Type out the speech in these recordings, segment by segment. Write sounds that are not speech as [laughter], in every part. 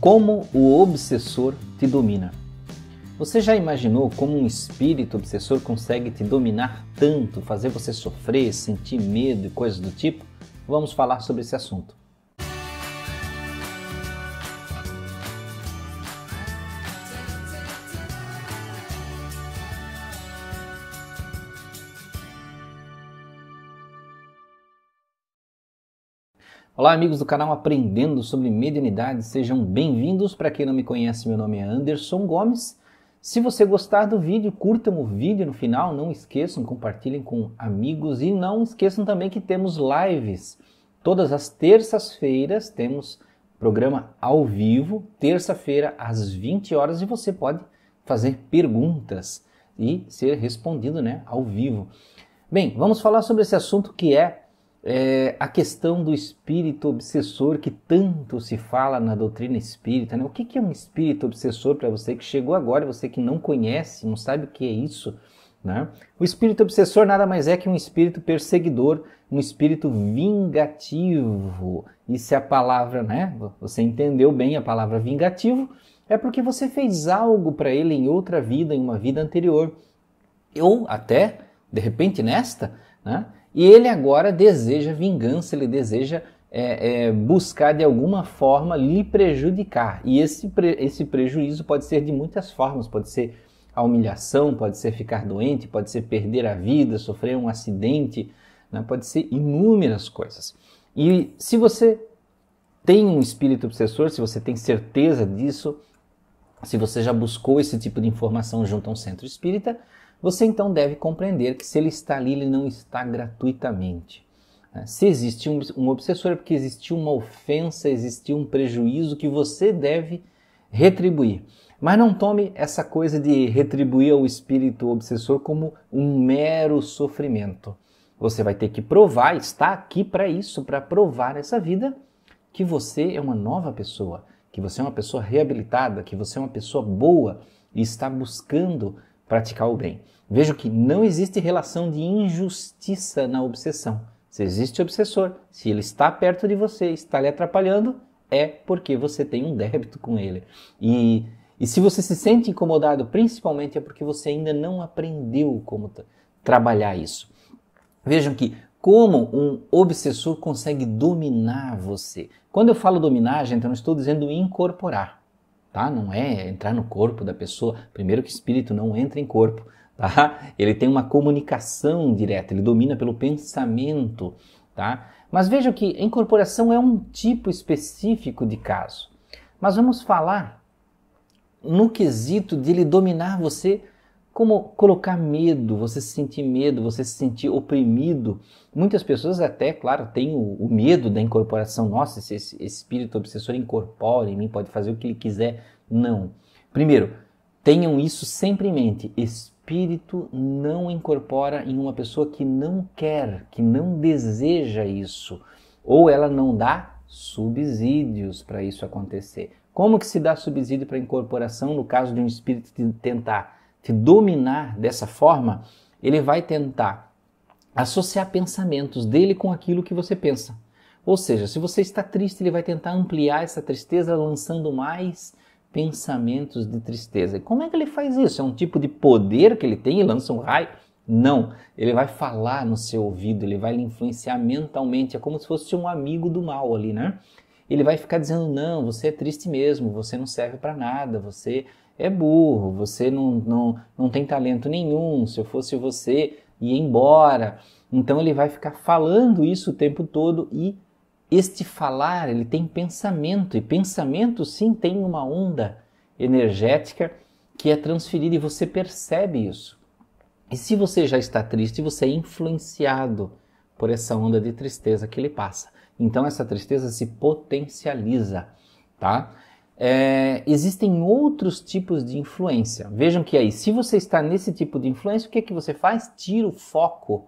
Como o obsessor te domina. Você já imaginou como um espírito obsessor consegue te dominar tanto, fazer você sofrer, sentir medo e coisas do tipo? Vamos falar sobre esse assunto. Olá, amigos do canal Aprendendo sobre Mediunidade, sejam bem-vindos. Para quem não me conhece, meu nome é Anderson Gomes. Se você gostar do vídeo, curtam o vídeo no final, não esqueçam, compartilhem com amigos e não esqueçam também que temos lives. Todas as terças-feiras temos programa ao vivo, terça-feira às 20 horas e você pode fazer perguntas e ser respondido, né, ao vivo. Bem, vamos falar sobre esse assunto que é é, a questão do espírito obsessor que tanto se fala na doutrina espírita. Né? O que, que é um espírito obsessor para você que chegou agora, você que não conhece, não sabe o que é isso? Né? O espírito obsessor nada mais é que um espírito perseguidor, um espírito vingativo. E se a palavra, né? Você entendeu bem a palavra vingativo, é porque você fez algo para ele em outra vida, em uma vida anterior. Ou até, de repente, nesta, né? E ele agora deseja vingança, ele deseja é, é, buscar de alguma forma lhe prejudicar. E esse, pre, esse prejuízo pode ser de muitas formas, pode ser a humilhação, pode ser ficar doente, pode ser perder a vida, sofrer um acidente, né? pode ser inúmeras coisas. E se você tem um espírito obsessor, se você tem certeza disso, se você já buscou esse tipo de informação junto a um centro espírita, você então deve compreender que se ele está ali, ele não está gratuitamente. Né? Se existe um, um obsessor, é porque existiu uma ofensa, existiu um prejuízo que você deve retribuir. Mas não tome essa coisa de retribuir ao espírito obsessor como um mero sofrimento. Você vai ter que provar, está aqui para isso, para provar essa vida, que você é uma nova pessoa, que você é uma pessoa reabilitada, que você é uma pessoa boa e está buscando praticar o bem. Veja que não existe relação de injustiça na obsessão. Se existe obsessor, se ele está perto de você, está lhe atrapalhando, é porque você tem um débito com ele. E, e se você se sente incomodado, principalmente é porque você ainda não aprendeu como trabalhar isso. Vejam que como um obsessor consegue dominar você. Quando eu falo dominar, gente, eu não estou dizendo incorporar tá? Não é entrar no corpo da pessoa. Primeiro que espírito não entra em corpo, tá? [laughs] Ele tem uma comunicação direta, ele domina pelo pensamento, tá? Mas veja que a incorporação é um tipo específico de caso. Mas vamos falar no quesito de ele dominar você como colocar medo, você se sentir medo, você se sentir oprimido. Muitas pessoas até, claro, têm o, o medo da incorporação. Nossa, esse, esse, espírito obsessor incorpora em mim, pode fazer o que ele quiser. Não. Primeiro, tenham isso sempre em mente. Espírito não incorpora em uma pessoa que não quer, que não deseja isso. Ou ela não dá subsídios para isso acontecer. Como que se dá subsídio para incorporação no caso de um espírito tentar dominar dessa forma, ele vai tentar associar pensamentos dele com aquilo que você pensa. Ou seja, se você está triste, ele vai tentar ampliar essa tristeza lançando mais pensamentos de tristeza. E como é que ele faz isso? É um tipo de poder que ele tem e lança um raio? Não, ele vai falar no seu ouvido, ele vai lhe influenciar mentalmente, é como se fosse um amigo do mal ali, né? Ele vai ficar dizendo: "Não, você é triste mesmo, você não serve para nada, você é burro, você não, não, não tem talento nenhum, se eu fosse você, ia embora. Então ele vai ficar falando isso o tempo todo e este falar, ele tem pensamento, e pensamento sim tem uma onda energética que é transferida e você percebe isso. E se você já está triste, você é influenciado por essa onda de tristeza que ele passa. Então essa tristeza se potencializa, tá? É, existem outros tipos de influência. Vejam que aí, se você está nesse tipo de influência, o que, é que você faz? Tira o foco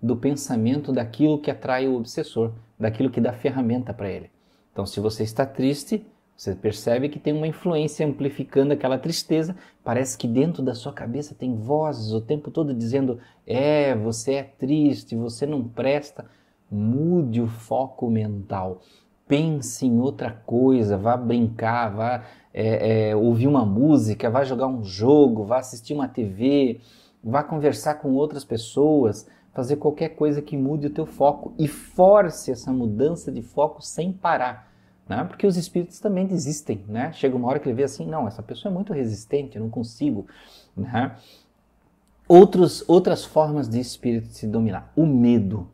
do pensamento daquilo que atrai o obsessor, daquilo que dá ferramenta para ele. Então, se você está triste, você percebe que tem uma influência amplificando aquela tristeza. Parece que dentro da sua cabeça tem vozes o tempo todo dizendo: é, você é triste, você não presta. Mude o foco mental pense em outra coisa, vá brincar, vá é, é, ouvir uma música, vá jogar um jogo, vá assistir uma TV, vá conversar com outras pessoas, fazer qualquer coisa que mude o teu foco e force essa mudança de foco sem parar. Né? Porque os espíritos também desistem, né? Chega uma hora que ele vê assim, não, essa pessoa é muito resistente, eu não consigo, né? Outros, outras formas de espírito se dominar. O medo.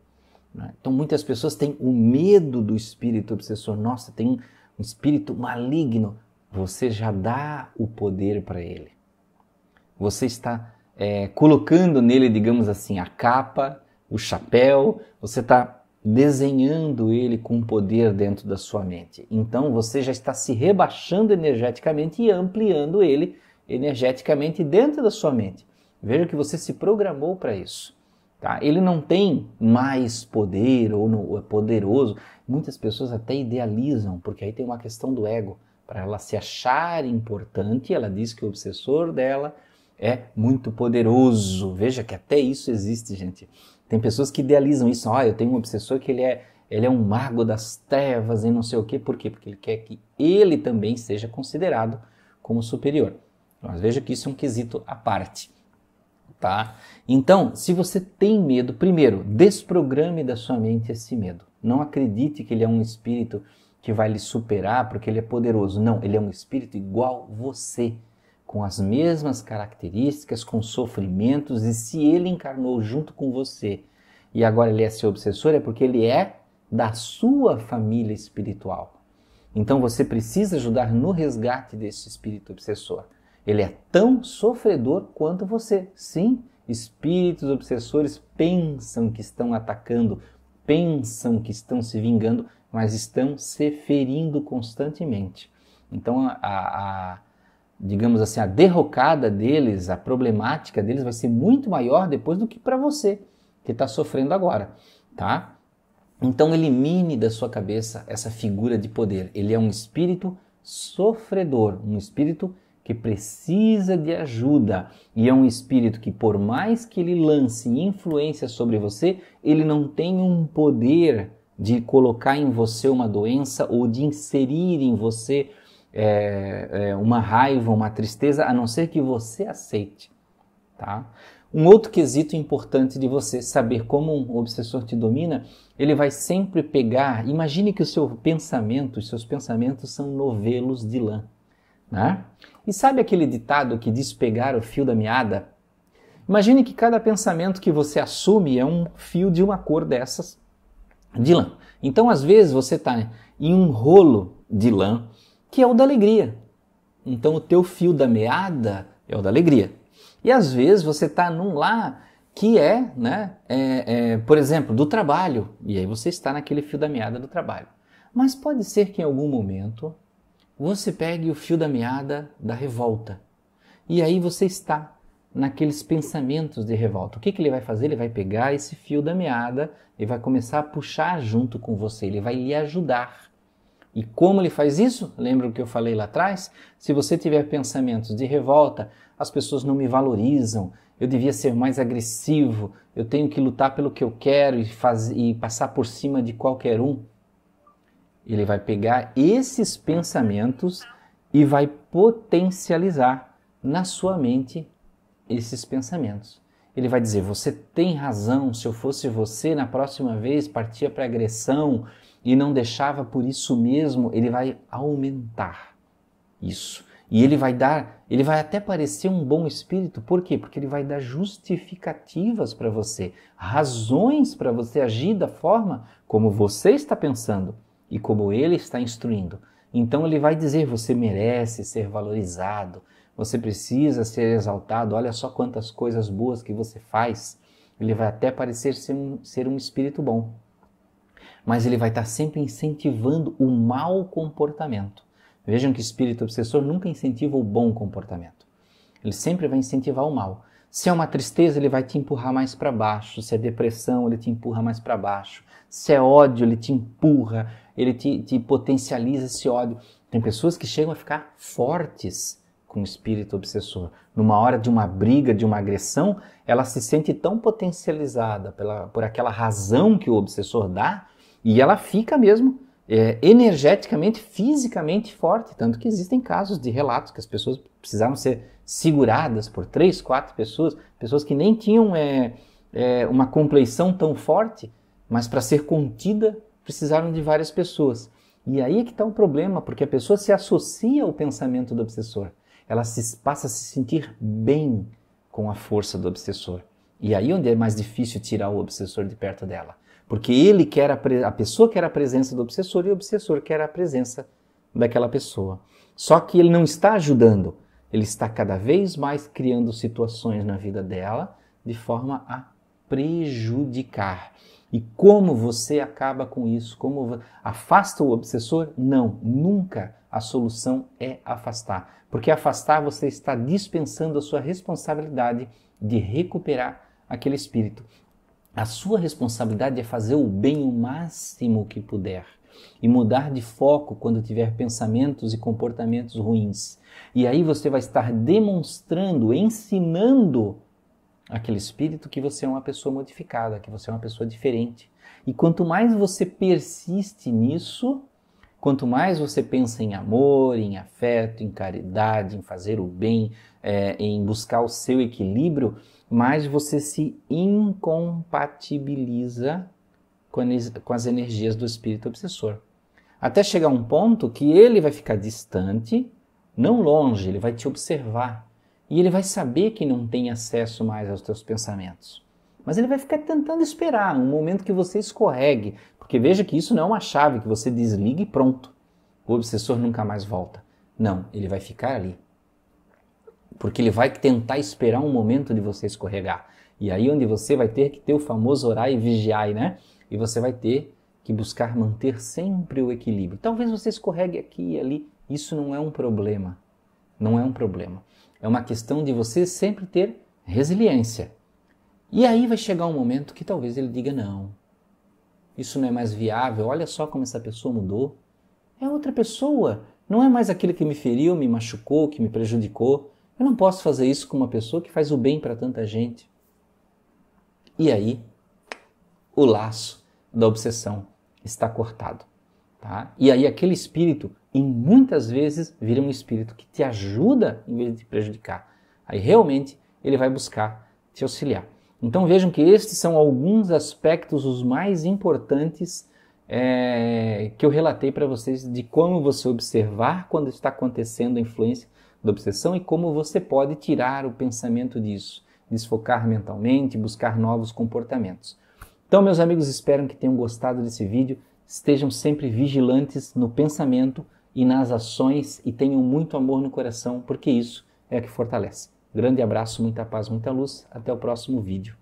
Né? Então muitas pessoas têm o medo do espírito obsessor. Nossa, tem um espírito maligno. Você já dá o poder para ele. Você está é, colocando nele, digamos assim, a capa, o chapéu, você está desenhando ele com poder dentro da sua mente. Então você já está se rebaixando energeticamente e ampliando ele energeticamente dentro da sua mente. Veja que você se programou para isso. Tá? Ele não tem mais poder ou é poderoso. Muitas pessoas até idealizam, porque aí tem uma questão do ego. Para ela se achar importante, ela diz que o obsessor dela é muito poderoso. Veja que até isso existe, gente. Tem pessoas que idealizam isso. Ah, eu tenho um obsessor que ele é, ele é um mago das trevas e não sei o quê. Por quê? Porque ele quer que ele também seja considerado como superior. Mas veja que isso é um quesito à parte. Tá? Então, se você tem medo, primeiro, desprograme da sua mente esse medo. Não acredite que ele é um espírito que vai lhe superar porque ele é poderoso. Não, ele é um espírito igual você com as mesmas características, com sofrimentos, e se ele encarnou junto com você e agora ele é seu obsessor, é porque ele é da sua família espiritual. Então você precisa ajudar no resgate desse espírito obsessor. Ele é tão sofredor quanto você. Sim, espíritos obsessores pensam que estão atacando, pensam que estão se vingando, mas estão se ferindo constantemente. Então a, a digamos assim, a derrocada deles, a problemática deles vai ser muito maior depois do que para você que está sofrendo agora, tá? Então elimine da sua cabeça essa figura de poder. Ele é um espírito sofredor, um espírito que precisa de ajuda e é um espírito que por mais que ele lance influência sobre você, ele não tem um poder de colocar em você uma doença ou de inserir em você é, é, uma raiva, uma tristeza, a não ser que você aceite. Tá? Um outro quesito importante de você saber como um obsessor te domina, ele vai sempre pegar. Imagine que o seu pensamento, os seus pensamentos são novelos de lã. Né? E sabe aquele ditado que diz pegar o fio da meada? Imagine que cada pensamento que você assume é um fio de uma cor dessas de lã. Então, às vezes, você está em um rolo de lã que é o da alegria. Então o teu fio da meada é o da alegria. E às vezes você está num lá que é, né, é, é, por exemplo, do trabalho, e aí você está naquele fio da meada do trabalho. Mas pode ser que em algum momento você pegue o fio da meada da revolta. E aí você está naqueles pensamentos de revolta. O que, que ele vai fazer? Ele vai pegar esse fio da meada e vai começar a puxar junto com você, ele vai lhe ajudar. E como ele faz isso? Lembra o que eu falei lá atrás? Se você tiver pensamentos de revolta, as pessoas não me valorizam, eu devia ser mais agressivo, eu tenho que lutar pelo que eu quero e, faz, e passar por cima de qualquer um. Ele vai pegar esses pensamentos e vai potencializar na sua mente esses pensamentos. Ele vai dizer: Você tem razão, se eu fosse você, na próxima vez partia para agressão, e não deixava por isso mesmo, ele vai aumentar isso. E ele vai dar, ele vai até parecer um bom espírito, por quê? Porque ele vai dar justificativas para você, razões para você agir da forma como você está pensando e como ele está instruindo. Então ele vai dizer: você merece ser valorizado, você precisa ser exaltado, olha só quantas coisas boas que você faz. Ele vai até parecer ser um, ser um espírito bom mas ele vai estar sempre incentivando o mau comportamento. Vejam que espírito obsessor nunca incentiva o bom comportamento. Ele sempre vai incentivar o mal. Se é uma tristeza, ele vai te empurrar mais para baixo. Se é depressão, ele te empurra mais para baixo. Se é ódio, ele te empurra, ele te, te potencializa esse ódio. Tem pessoas que chegam a ficar fortes com o espírito obsessor. Numa hora de uma briga, de uma agressão, ela se sente tão potencializada pela, por aquela razão que o obsessor dá e ela fica mesmo é, energeticamente, fisicamente forte. Tanto que existem casos de relatos que as pessoas precisaram ser seguradas por três, quatro pessoas, pessoas que nem tinham é, é, uma compleição tão forte, mas para ser contida precisaram de várias pessoas. E aí que está o problema, porque a pessoa se associa ao pensamento do obsessor. Ela se, passa a se sentir bem com a força do obsessor. E aí onde é mais difícil tirar o obsessor de perto dela. Porque ele quer a, a pessoa quer a presença do obsessor e o obsessor quer a presença daquela pessoa. Só que ele não está ajudando, ele está cada vez mais criando situações na vida dela de forma a prejudicar. E como você acaba com isso? Como afasta o obsessor? Não, nunca a solução é afastar. Porque afastar você está dispensando a sua responsabilidade de recuperar aquele espírito. A sua responsabilidade é fazer o bem o máximo que puder e mudar de foco quando tiver pensamentos e comportamentos ruins. E aí você vai estar demonstrando, ensinando aquele espírito que você é uma pessoa modificada, que você é uma pessoa diferente. E quanto mais você persiste nisso, quanto mais você pensa em amor, em afeto, em caridade, em fazer o bem, é, em buscar o seu equilíbrio, mais você se incompatibiliza com as energias do espírito obsessor. Até chegar um ponto que ele vai ficar distante, não longe, ele vai te observar. E ele vai saber que não tem acesso mais aos teus pensamentos. Mas ele vai ficar tentando esperar um momento que você escorregue, porque veja que isso não é uma chave que você desliga e pronto. O obsessor nunca mais volta. Não, ele vai ficar ali porque ele vai tentar esperar um momento de você escorregar. E aí onde você vai ter que ter o famoso orar e vigiar, né? E você vai ter que buscar manter sempre o equilíbrio. Talvez você escorregue aqui e ali, isso não é um problema. Não é um problema. É uma questão de você sempre ter resiliência. E aí vai chegar um momento que talvez ele diga não. Isso não é mais viável. Olha só como essa pessoa mudou. É outra pessoa. Não é mais aquele que me feriu, me machucou, que me prejudicou. Eu não posso fazer isso com uma pessoa que faz o bem para tanta gente. E aí, o laço da obsessão está cortado. Tá? E aí, aquele espírito, e muitas vezes, vira um espírito que te ajuda em vez de te prejudicar. Aí, realmente, ele vai buscar te auxiliar. Então, vejam que estes são alguns aspectos os mais importantes é, que eu relatei para vocês de como você observar quando está acontecendo a influência da obsessão e como você pode tirar o pensamento disso, desfocar mentalmente, buscar novos comportamentos. Então, meus amigos, espero que tenham gostado desse vídeo. Estejam sempre vigilantes no pensamento e nas ações e tenham muito amor no coração, porque isso é que fortalece. Grande abraço, muita paz, muita luz. Até o próximo vídeo.